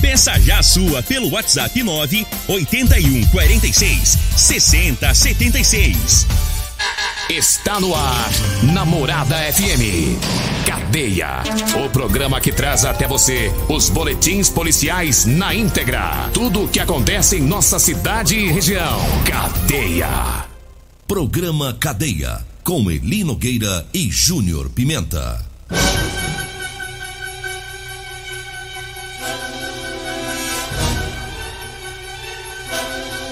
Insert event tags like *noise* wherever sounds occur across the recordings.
Peça já a sua pelo WhatsApp 9 81 46 60 76. Está no ar, Namorada FM. Cadeia. O programa que traz até você os boletins policiais na íntegra. Tudo o que acontece em nossa cidade e região. Cadeia. Programa Cadeia. Com Eli Nogueira e Júnior Pimenta.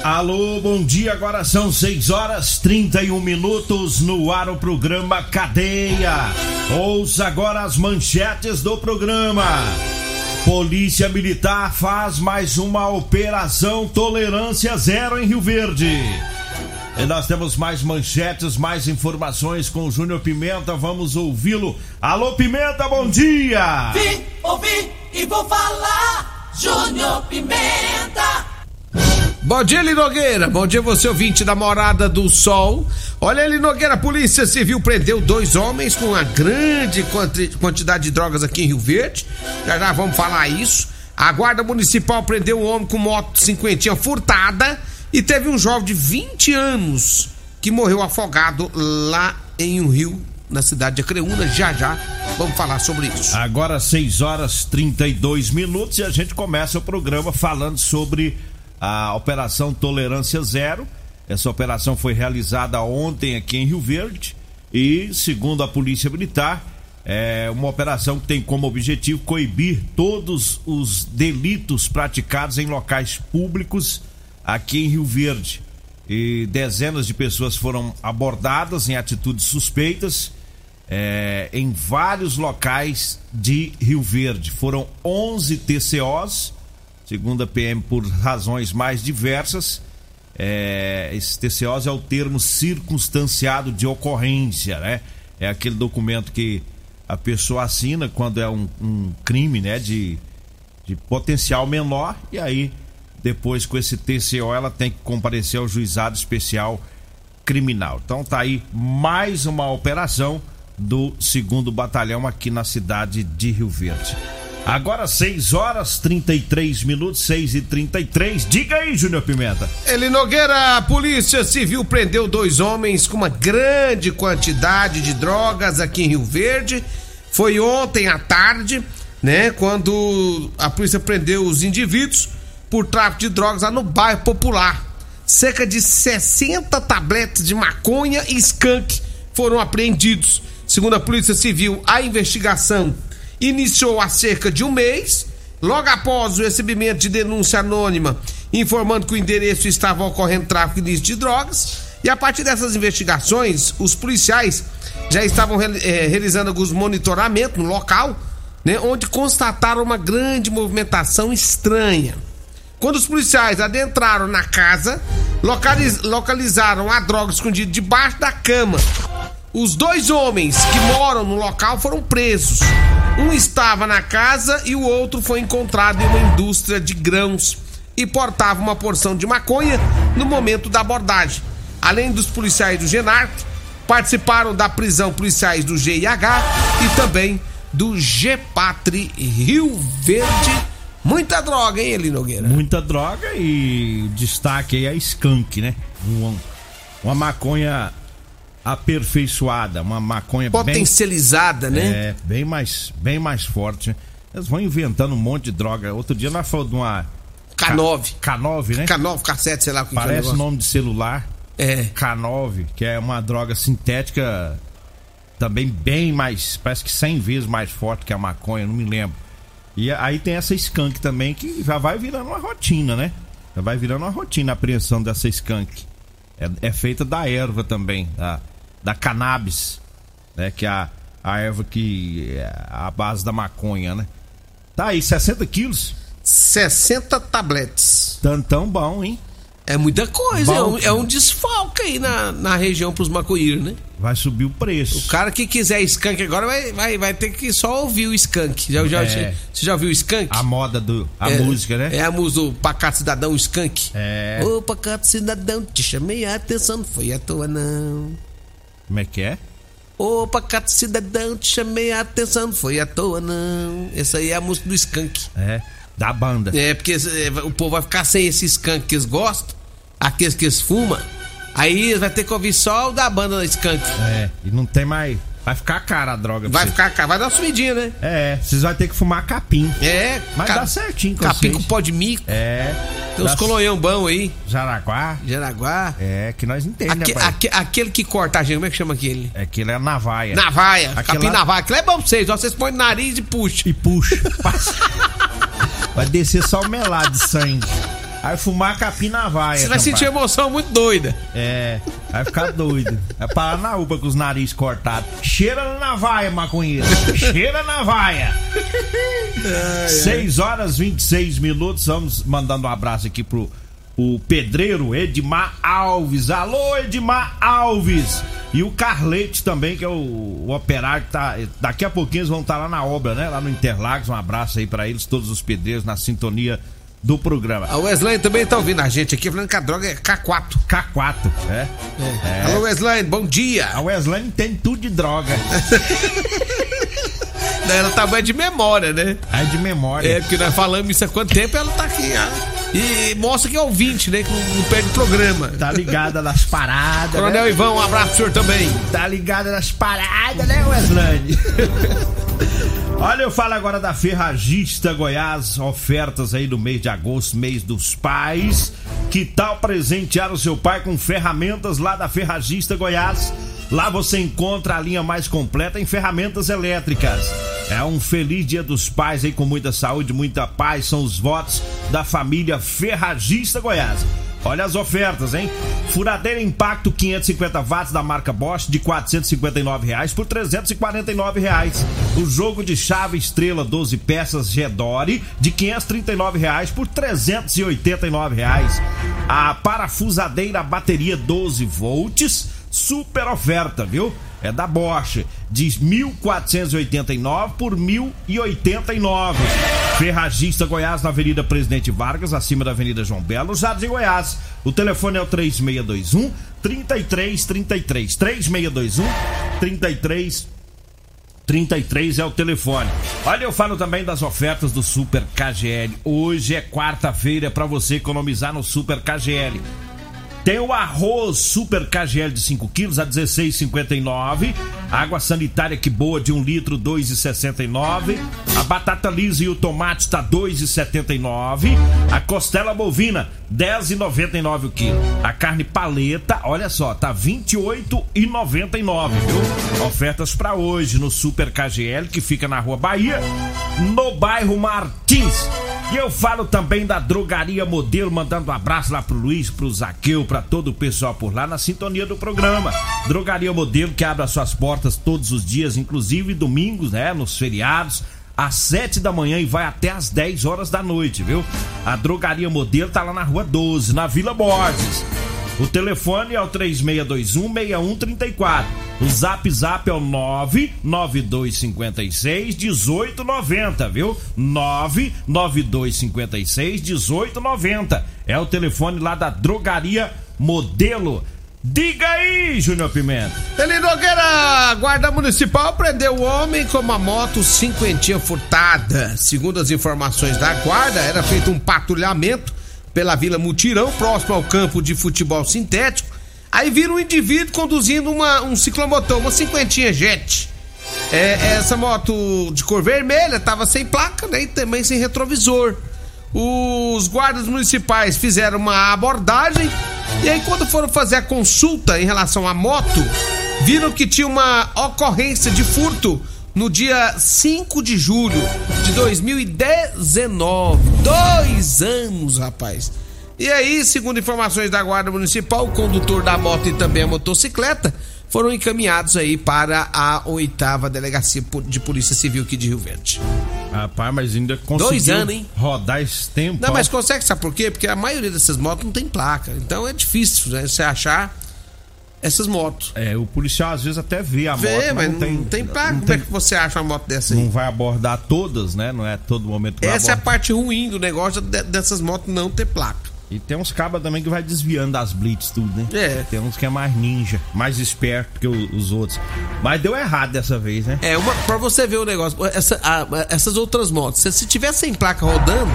Alô, bom dia. Agora são 6 horas 31 minutos no ar o programa Cadeia. Ouça agora as manchetes do programa. Polícia Militar faz mais uma operação Tolerância Zero em Rio Verde. E nós temos mais manchetes, mais informações com o Júnior Pimenta. Vamos ouvi-lo. Alô, Pimenta, bom dia! Vim, ouvi e vou falar. Júnior Pimenta. Bom dia, Linogueira. Bom dia, você ouvinte da Morada do Sol. Olha, Linogueira, a Polícia Civil prendeu dois homens com uma grande quantidade de drogas aqui em Rio Verde. Já já vamos falar isso. A Guarda Municipal prendeu um homem com moto cinquentinha furtada e teve um jovem de 20 anos que morreu afogado lá em um rio na cidade de Acreúna. Já já vamos falar sobre isso. Agora 6 horas 32 minutos e a gente começa o programa falando sobre a Operação Tolerância Zero. Essa operação foi realizada ontem aqui em Rio Verde e, segundo a Polícia Militar, é uma operação que tem como objetivo coibir todos os delitos praticados em locais públicos aqui em Rio Verde. E dezenas de pessoas foram abordadas em atitudes suspeitas é, em vários locais de Rio Verde. Foram 11 TCOs segundo a PM, por razões mais diversas. É, esse é o termo circunstanciado de ocorrência, né? É aquele documento que a pessoa assina quando é um, um crime, né? De, de potencial menor e aí depois com esse TCO ela tem que comparecer ao juizado especial criminal. Então tá aí mais uma operação do segundo batalhão aqui na cidade de Rio Verde. Agora 6 horas 33 minutos, 6 e 33 Diga aí, Júnior Pimenta. Ele Nogueira, a Polícia Civil prendeu dois homens com uma grande quantidade de drogas aqui em Rio Verde. Foi ontem à tarde, né? Quando a polícia prendeu os indivíduos por tráfico de drogas lá no bairro Popular. Cerca de 60 tabletes de maconha e skunk foram apreendidos. Segundo a Polícia Civil, a investigação iniciou há cerca de um mês, logo após o recebimento de denúncia anônima informando que o endereço estava ocorrendo tráfico de drogas. E a partir dessas investigações, os policiais já estavam é, realizando alguns monitoramentos no local, né, onde constataram uma grande movimentação estranha. Quando os policiais adentraram na casa, localiz, localizaram a droga escondida debaixo da cama. Os dois homens que moram no local foram presos. Um estava na casa e o outro foi encontrado em uma indústria de grãos e portava uma porção de maconha no momento da abordagem. Além dos policiais do Genarc, participaram da prisão policiais do GIH e também do GPatri Rio Verde. Muita droga, hein, Eli Nogueira? Muita droga e destaque aí a skunk, né? Uma, uma maconha aperfeiçoada, uma maconha potencializada, bem, né? É, bem mais, bem mais forte. Eles vão inventando um monte de droga. Outro dia nós falamos de uma K9. K9, né? K9, K7, sei lá o que Parece que é nome de celular. É. K9, que é uma droga sintética também bem mais, parece que 100 vezes mais forte que a maconha, não me lembro. E aí tem essa skunk também que já vai virando uma rotina, né? Já vai virando uma rotina a apreensão dessa skunk. É, é feita da erva também, da, da cannabis, né? Que é a, a erva que é a base da maconha, né? Tá aí, 60 quilos. 60 tabletes. Tantão bom, hein? É muita coisa, é um, é um desfalque aí na, na região pros maconheiros, né? Vai subir o preço. O cara que quiser skunk agora vai, vai, vai ter que só ouvir o skunk. Já, já, É. Você já ouviu o skunk? A moda do. A É- música, né? É a música do Pacato Cidadão Skunk. É. Ô, Pacato Cidadão, te chamei a atenção, não foi à toa não. Como é que é? Ô, Pacato Cidadão, te chamei a atenção, não foi à toa não. Essa aí é a música do Skunk. É. Da banda. É, porque é, o povo vai ficar sem esse skunk que eles gostam, aqueles que eles fumam. Aí vai ter que ouvir só o da banda skunk. É. E não tem mais. Vai ficar cara a droga. Vai ficar, cá, vai dar uma subidinha, né? É, vocês vão ter que fumar capim. É, Mas ca- dá certinho com Capim vocês. com pó de mico. É. Tem uns colonhão bom aí. Jaraguá. Jaraguá. É, que nós entendemos, Aque- aque- aquele que corta a gente, como é que chama aquele? Aquilo é navaia. Navaia. Aquele Capim lá- navaia. Aquilo é bom pra vocês. ó, Vocês põem no nariz e puxa. E puxa. *laughs* vai descer só o melado de sangue. Aí fumar capim navaia. Você vai sentir emoção muito doida. É, vai ficar doido. Vai parar na uba com os narizes cortados. Cheira na navaia, maconheiro. Cheira na navaia. 6 horas 26 minutos. Vamos mandando um abraço aqui pro o pedreiro Edmar Alves. Alô, Edmar Alves. E o Carlete também, que é o, o operário que tá. Daqui a pouquinho eles vão estar lá na obra, né? Lá no Interlagos. Um abraço aí pra eles, todos os pedreiros na sintonia do programa. A Wesley também tá ouvindo a gente aqui, falando que a droga é K4. K4, é. É. Alô, Wesley, bom dia. A Wesley entende tudo de droga. *laughs* Ela tá bem de memória, né? É de memória. É, porque nós falamos isso há quanto tempo ela tá aqui, ó. E mostra que é ouvinte, né? Que não, não perde programa. Tá ligada nas paradas. Coronel né? Ivan, um abraço pro senhor também. Tá ligada nas paradas, né, Wesley? *laughs* Olha, eu falo agora da Ferragista Goiás, ofertas aí do mês de agosto, mês dos pais. Que tal presentear o seu pai com ferramentas lá da Ferragista Goiás? Lá você encontra a linha mais completa em ferramentas elétricas. É um feliz dia dos pais aí com muita saúde, muita paz. São os votos da família Ferragista Goiás. Olha as ofertas, hein? Furadeira Impacto 550 watts da marca Bosch de 459 reais por 349 reais. O jogo de chave estrela 12 peças Gedore de 539 reais por 389 reais. A parafusadeira bateria 12 volts super oferta, viu? É da Bosch, de 1.489 por 1.089. Ferragista Goiás, na Avenida Presidente Vargas, acima da Avenida João Belo, Jardim Goiás. O telefone é o 3621 3333. 3621 33 33 é o telefone. Olha, eu falo também das ofertas do Super KGL. Hoje é quarta-feira para você economizar no Super KGL. Tem o arroz Super KGL de 5 quilos a 16,59. Água sanitária que boa de 1 litro, 2,69. A batata lisa e o tomate tá 2,79. A costela bovina, 10,99 o quilo. A carne paleta, olha só, tá 28,99, viu? Ofertas para hoje no Super KGL que fica na Rua Bahia, no bairro Martins. E eu falo também da Drogaria Modelo, mandando um abraço lá pro Luiz, pro Zaqueu, pra todo o pessoal por lá na sintonia do programa. Drogaria Modelo que abre as suas portas todos os dias, inclusive domingos, né? Nos feriados. Às 7 da manhã e vai até às 10 horas da noite, viu? A Drogaria Modelo tá lá na Rua 12, na Vila Borges. O telefone é o 3621-6134. O zap zap é o 99256-1890, viu? 99256-1890. É o telefone lá da Drogaria Modelo. Diga aí, Júnior Pimenta. Eli Nogueira, Guarda Municipal prendeu o homem com uma moto cinquentinha furtada. Segundo as informações da Guarda, era feito um patrulhamento pela Vila Mutirão, próximo ao campo de futebol sintético. Aí viram um indivíduo conduzindo uma, um ciclomotor, uma cinquentinha jet. É, essa moto de cor vermelha estava sem placa né, e também sem retrovisor. Os guardas municipais fizeram uma abordagem e aí quando foram fazer a consulta em relação à moto, viram que tinha uma ocorrência de furto no dia 5 de julho de 2019. Dois anos, rapaz. E aí, segundo informações da Guarda Municipal, o condutor da moto e também a motocicleta foram encaminhados aí para a oitava delegacia de Polícia Civil aqui de Rio Verde. Rapaz, mas ainda conseguiu Dois anos, hein? rodar esse tempo. Não, mas consegue, sabe por quê? Porque a maioria dessas motos não tem placa. Então é difícil né, você achar essas motos. É, o policial às vezes até vê a Vê, moto, mas não não tem, tem placa. não Como tem- é que você acha uma moto dessa aí? não vai abordar todas, né? Não é todo momento que Essa é a parte ruim do negócio de- dessas motos não ter placa. E tem uns cabas também que vai desviando das blitz tudo, né? É. Tem uns que é mais ninja, mais esperto que os outros. Mas deu errado dessa vez, né? É, uma, pra você ver o negócio, essa- a- essas outras motos, se, se tiver sem placa rodando,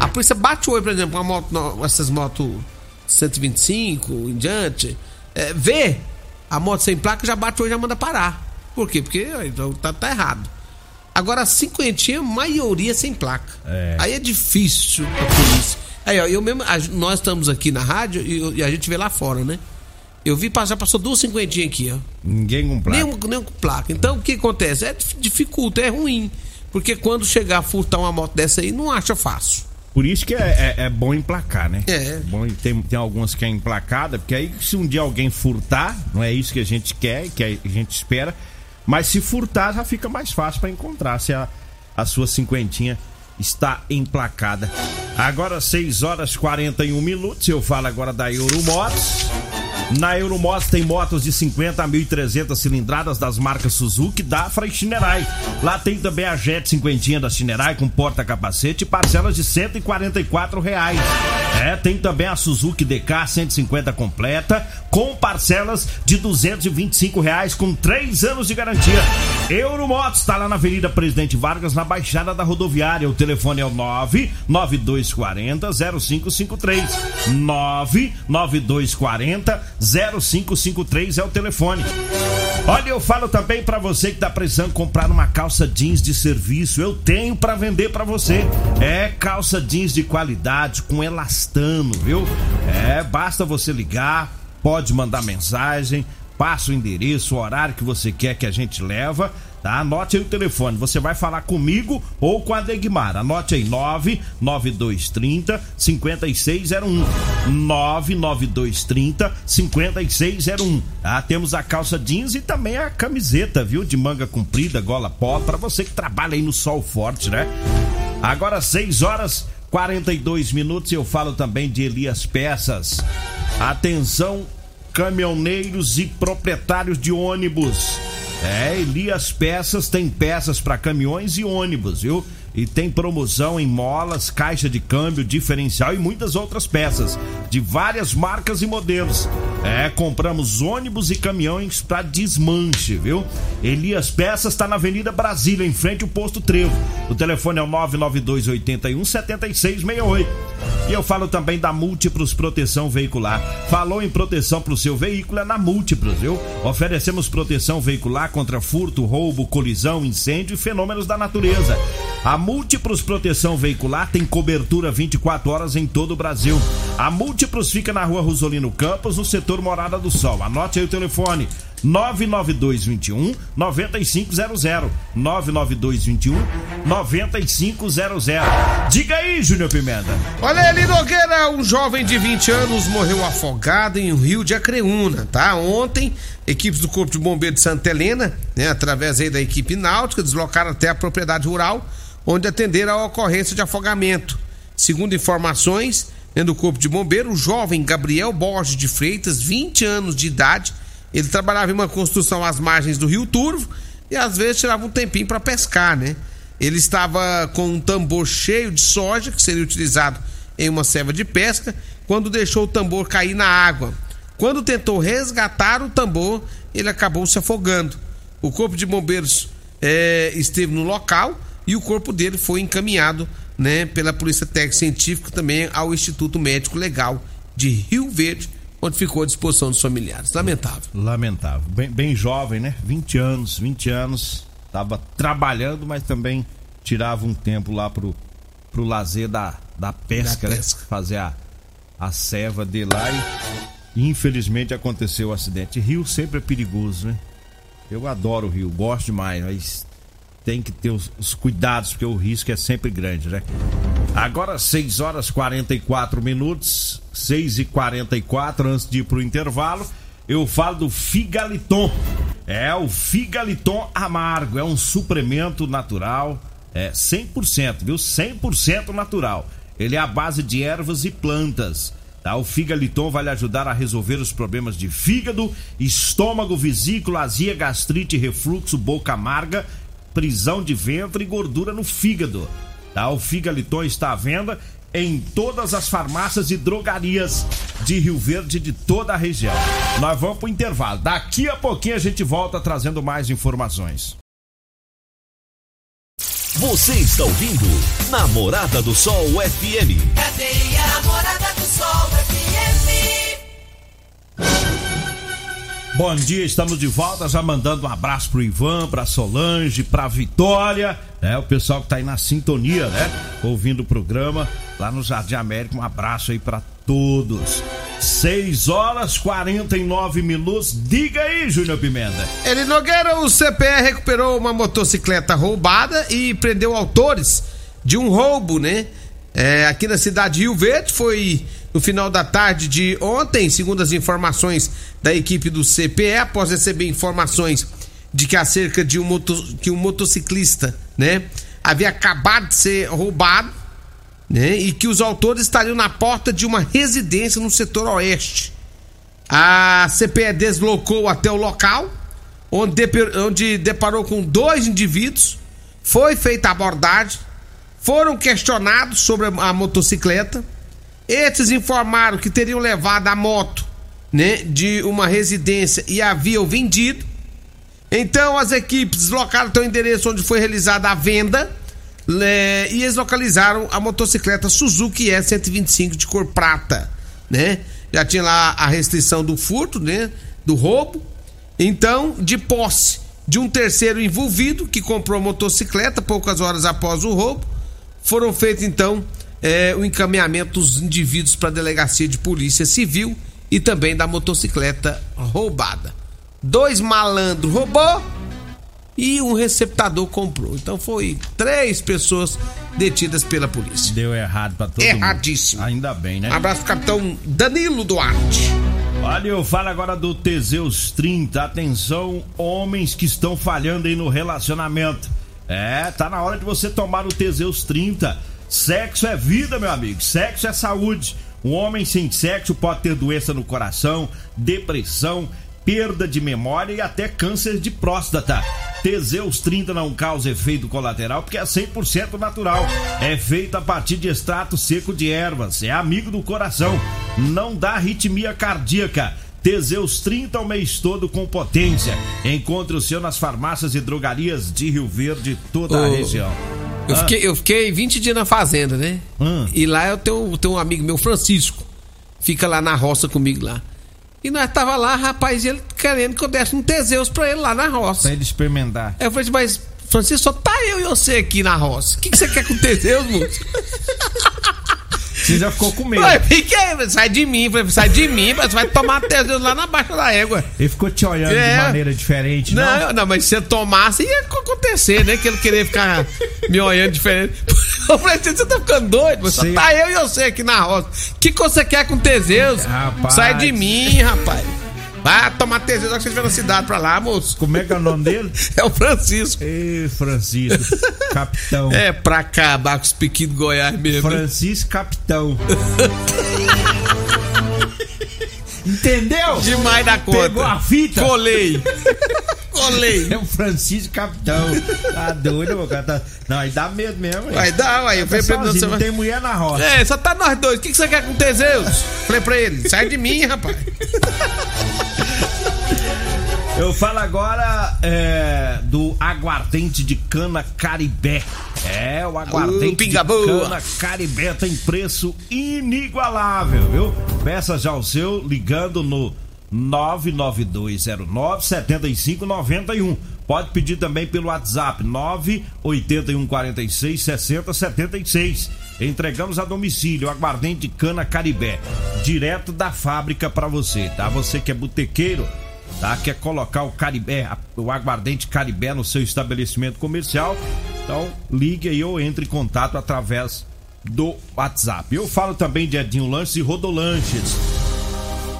a polícia bate o olho, por exemplo, uma moto, essas motos 125 em diante, é, vê a moto sem placa, já bate olho e já manda parar. Por quê? Porque então, tá, tá errado. Agora, a cinquentinha, maioria sem placa. É. Aí é difícil pra polícia. Aí, ó, eu mesmo, a- nós estamos aqui na rádio e, e a gente vê lá fora, né? Eu vi passar, passou duas cinquentinhas aqui, ó. Ninguém com placa. Nem, nem com placa. Então o que acontece? É dif- dificulta, é ruim. Porque quando chegar a furtar uma moto dessa aí, não acha fácil. Por isso que é, é- é bom emplacar, né? É. Bom, e tem, tem algumas que é emplacada, porque aí se um dia alguém furtar, não é isso que a gente quer, que a gente espera, mas se furtar já fica mais fácil para encontrar se a, a sua cinquentinha está emplacada. Agora 6 horas 41 minutos, eu falo agora da Euromotos. Na Euromotos tem motos de 50 a 1.300 cilindradas das marcas Suzuki, Dafra e Shinerai. Lá tem também a Jet 50 da Shinerai com porta-capacete e parcelas de 144 reais. É, tem também a Suzuki DK 150 completa com parcelas de 225 reais com 3 anos de garantia. Euromotos está lá na Avenida Presidente Vargas, na Baixada da Rodoviária. O telefone é o 99240 0553. 99240 0553 é o telefone. Olha, eu falo também pra você que tá precisando comprar uma calça jeans de serviço. Eu tenho pra vender pra você. É calça jeans de qualidade com elastano, viu? É, basta você ligar, pode mandar mensagem, passa o endereço, o horário que você quer que a gente leva. Tá? Anote aí o telefone. Você vai falar comigo ou com a Degmar. Anote aí 99230 5601. 99230 5601. Tá? Temos a calça jeans e também a camiseta, viu? De manga comprida, gola pó, para você que trabalha aí no sol forte, né? Agora 6 horas 42 minutos eu falo também de Elias Peças. Atenção, caminhoneiros e proprietários de ônibus. É, Elias Peças tem peças para caminhões e ônibus, viu? E tem promoção em molas, caixa de câmbio, diferencial e muitas outras peças de várias marcas e modelos. É, compramos ônibus e caminhões para desmanche, viu? Elias Peças está na Avenida Brasília, em frente ao posto Trevo. O telefone é o 992 81 7668. E eu falo também da Múltiplos Proteção Veicular. Falou em proteção para o seu veículo é na Múltiplos, viu? Oferecemos proteção veicular contra furto, roubo, colisão, incêndio e fenômenos da natureza. A Múltiplos Proteção Veicular tem cobertura 24 horas em todo o Brasil. A Múltiplos fica na rua Rosolino Campos, no setor Morada do Sol. Anote aí o telefone. 99221 9500 99221 9500 Diga aí, Júnior Pimenta. Olha ali, Nogueira, um jovem de 20 anos morreu afogado em um rio de Acreúna, tá? Ontem, equipes do Corpo de Bombeiro de Santa Helena, né, através aí da equipe náutica, deslocaram até a propriedade rural, onde atenderam a ocorrência de afogamento. Segundo informações do Corpo de Bombeiro, o jovem Gabriel Borges de Freitas, 20 anos de idade, ele trabalhava em uma construção às margens do Rio Turvo e às vezes tirava um tempinho para pescar, né? Ele estava com um tambor cheio de soja que seria utilizado em uma serva de pesca quando deixou o tambor cair na água. Quando tentou resgatar o tambor, ele acabou se afogando. O corpo de bombeiros eh, esteve no local e o corpo dele foi encaminhado, né, pela polícia técnica científica também ao Instituto Médico Legal de Rio Verde, onde ficou à disposição dos familiares. Lamentável. Lamentável. Bem, bem jovem, né? 20 anos, 20 anos. Tava trabalhando, mas também tirava um tempo lá pro, pro lazer da, da pesca, Da né? pesca. Fazer a, a serva dele lá e infelizmente aconteceu o acidente. Rio sempre é perigoso, né? Eu adoro o rio, gosto demais, mas tem que ter os, os cuidados, porque o risco é sempre grande, né? Agora 6 horas 44 minutos, 6 e 44 antes de ir pro intervalo, eu falo do Figaliton. É o Figaliton amargo, é um suplemento natural, é 100%, viu? 100% natural. Ele é a base de ervas e plantas. Tá? O Figaliton vai lhe ajudar a resolver os problemas de fígado, estômago, vesícula, azia, gastrite, refluxo, boca amarga, prisão de ventre e gordura no fígado. Tá? O Figaliton está à venda em todas as farmácias e drogarias de Rio Verde de toda a região. Nós vamos para o intervalo. Daqui a pouquinho a gente volta trazendo mais informações. Você está ouvindo Namorada do Sol FM. Cadeia Namorada do Sol FM. Bom dia, estamos de volta, já mandando um abraço pro Ivan, pra Solange, pra Vitória, né? O pessoal que tá aí na sintonia, né? Ouvindo o programa lá no Jardim América. Um abraço aí para todos. 6 horas 49 minutos. Diga aí, Júnior Pimenta. Ele Nogueira, o CPE recuperou uma motocicleta roubada e prendeu autores de um roubo, né? É, aqui na cidade de Rio Verde foi no final da tarde de ontem, segundo as informações da equipe do CPE, após receber informações de que acerca de um, moto, que um motociclista, né, havia acabado de ser roubado, né, e que os autores estariam na porta de uma residência no setor oeste. A CPE deslocou até o local, onde, onde deparou com dois indivíduos, foi feita a abordagem, foram questionados sobre a motocicleta. Estes informaram que teriam levado a moto né, de uma residência e haviam vendido. Então as equipes deslocaram até o endereço onde foi realizada a venda né, e eles localizaram a motocicleta Suzuki E125 de cor prata, né? Já tinha lá a restrição do furto, né? Do roubo. Então, de posse de um terceiro envolvido que comprou a motocicleta poucas horas após o roubo, foram feitos então é, o encaminhamento dos indivíduos para a delegacia de polícia civil e também da motocicleta roubada. Dois malandros roubou e um receptador comprou. Então foi três pessoas detidas pela polícia. Deu errado pra todo Erradíssimo. mundo. Ainda bem, né? Abraço capitão Danilo Duarte. Olha, eu falo agora do Teseus 30. Atenção, homens que estão falhando aí no relacionamento. É, tá na hora de você tomar o Teseus 30. Sexo é vida, meu amigo. Sexo é saúde. Um homem sem sexo pode ter doença no coração, depressão, perda de memória e até câncer de próstata. Teseus 30 não causa efeito colateral porque é 100% natural. É feito a partir de extrato seco de ervas. É amigo do coração. Não dá arritmia cardíaca. Teseus 30 o mês todo com potência. Encontre o seu nas farmácias e drogarias de Rio Verde, toda a região. Eu, Ah. fiquei, eu fiquei 20 dias na fazenda, né? Hum. E lá eu tenho, tenho um amigo meu, Francisco. Fica lá na roça comigo lá. E nós tava lá, rapaz, e ele querendo que eu desse um Teseus pra ele lá na roça. Pra ele experimentar. Aí eu falei, mas Francisco, só tá eu e você aqui na roça. O que, que você quer com Teseus, moço? *laughs* Você já ficou com medo. Ué, sai de mim, sai de mim, mas vai tomar Teseus lá na baixa da égua. Ele ficou te olhando É. de maneira diferente, não? Não, não, mas se você tomasse, ia acontecer, né? Que ele queria ficar me olhando diferente. *laughs* Eu falei, você tá ficando doido? Mas Só tá eu e você aqui na roça. O que, que você quer com Teseus? Rapaz. Sai de mim, rapaz. Vai tomar Teseus hora que você estiver na cidade pra lá, moço. Como é que é o nome dele? *laughs* É o Francisco. Ê, Francisco. Capitão. É pra acabar com os piquinhos de Goiás mesmo. Francisco Capitão. *laughs* Entendeu? Demais da conta. Pegou a fita? Colei. Colei. É o Francisco Capitão. Tá doido, meu cara. Tá... Não, aí dá medo mesmo. hein? Vai dar, uai. Eu Tá falei pra ele, não tem mulher na roça. É, só tá nós dois. O que, que você quer com Teseus? Falei pra ele, sai de mim, rapaz. Eu falo agora é, do aguardente de cana Caribé. É, o Uh, aguardente pinga de boa. cana Caribé tem preço inigualável, viu? Peça já o seu ligando no 99209 7591. Pode pedir também pelo WhatsApp 98146 6076. Entregamos a domicílio aguardente de cana Caribé, direto da fábrica para você, tá? Você que é botequeiro, tá? Quer colocar o Caribé, o aguardente Caribé no seu estabelecimento comercial? Então ligue aí ou entre em contato através do WhatsApp. Eu falo também de Edinho Lanches e Rodolanches.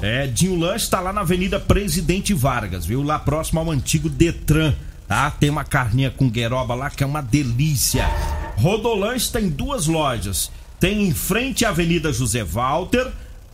É, Edinho Lanches está lá na Avenida Presidente Vargas, viu? Lá próximo ao antigo Detran, tá? Tem uma carninha com gueroba lá que é uma delícia. Rodolanches tem duas lojas. Tem em frente à Avenida José Walter,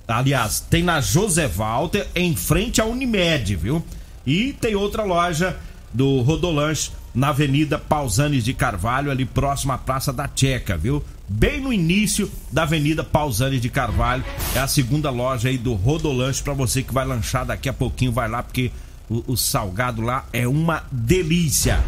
aliás, tem na José Walter, em frente à Unimed, viu? E tem outra loja do Rodolanche na Avenida Pausanes de Carvalho, ali próximo à Praça da Checa, viu? Bem no início da Avenida Pausanes de Carvalho. É a segunda loja aí do Rodolanche para você que vai lanchar daqui a pouquinho, vai lá porque o, o salgado lá é uma delícia.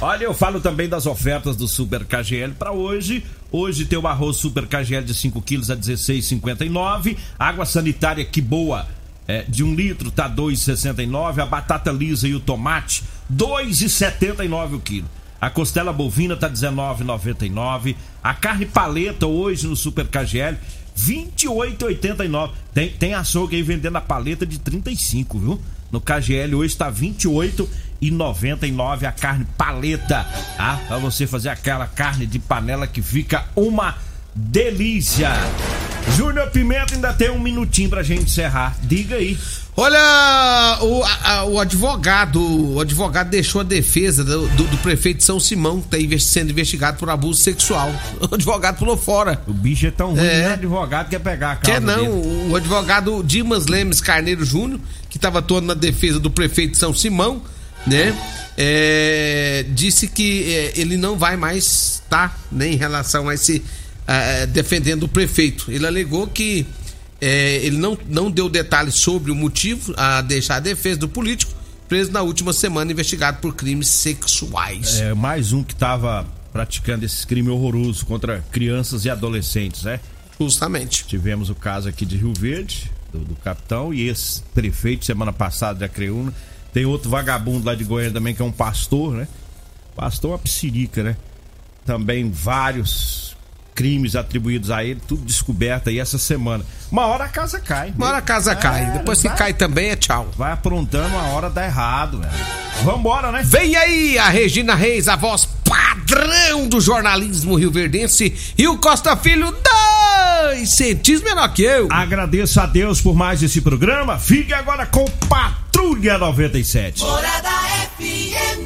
Olha, eu falo também das ofertas do Super KGL para hoje. Hoje tem o arroz Super KGL de 5 quilos a 16,59. Água sanitária que boa é, de um litro tá 2,69. A batata lisa e o tomate 2,79 o quilo. A costela bovina tá 19,99. A carne paleta hoje no Super KGL 28,89. Tem, tem açougue aí vendendo a paleta de 35, viu? No KGL hoje está 28,99 a carne paleta, tá? Pra você fazer aquela carne de panela que fica uma delícia. Júnior Pimenta ainda tem um minutinho pra gente encerrar. Diga aí. Olha, o, a, o advogado, o advogado deixou a defesa do, do, do prefeito de São Simão, que está sendo investigado por abuso sexual. *laughs* O advogado pulou fora. O bicho é tão ruim, é. né? advogado quer pegar a Quer não, dele. o advogado Dimas Lemes Carneiro Júnior, que estava atuando na defesa do prefeito de São Simão, né? É, disse que é, ele não vai mais estar tá, né, em relação a esse uh, defendendo o prefeito. Ele alegou que é, ele não, não deu detalhes sobre o motivo a deixar a defesa do político, preso na última semana, investigado por crimes sexuais. É mais um que estava praticando esses crimes horrorosos contra crianças e adolescentes, né? Justamente. Tivemos o caso aqui de Rio Verde, do, do capitão, e esse prefeito, semana passada, de Acreúna. Tem outro vagabundo lá de Goiânia também, que é um pastor, né? Pastor é uma psirica, né? Também vários crimes atribuídos a ele, tudo descoberto aí essa semana. Uma hora a casa cai. Uma hora a casa é, cai. Depois que cai também é tchau. Vai aprontando, uma hora dá errado, velho. Vambora, né? Vem aí a Regina Reis, a voz padrão do jornalismo rioverdense e o Costa Filho, dois centímetros menor que eu. Agradeço a Deus por mais esse programa. Fique agora com Patrulha 97. Morada FM.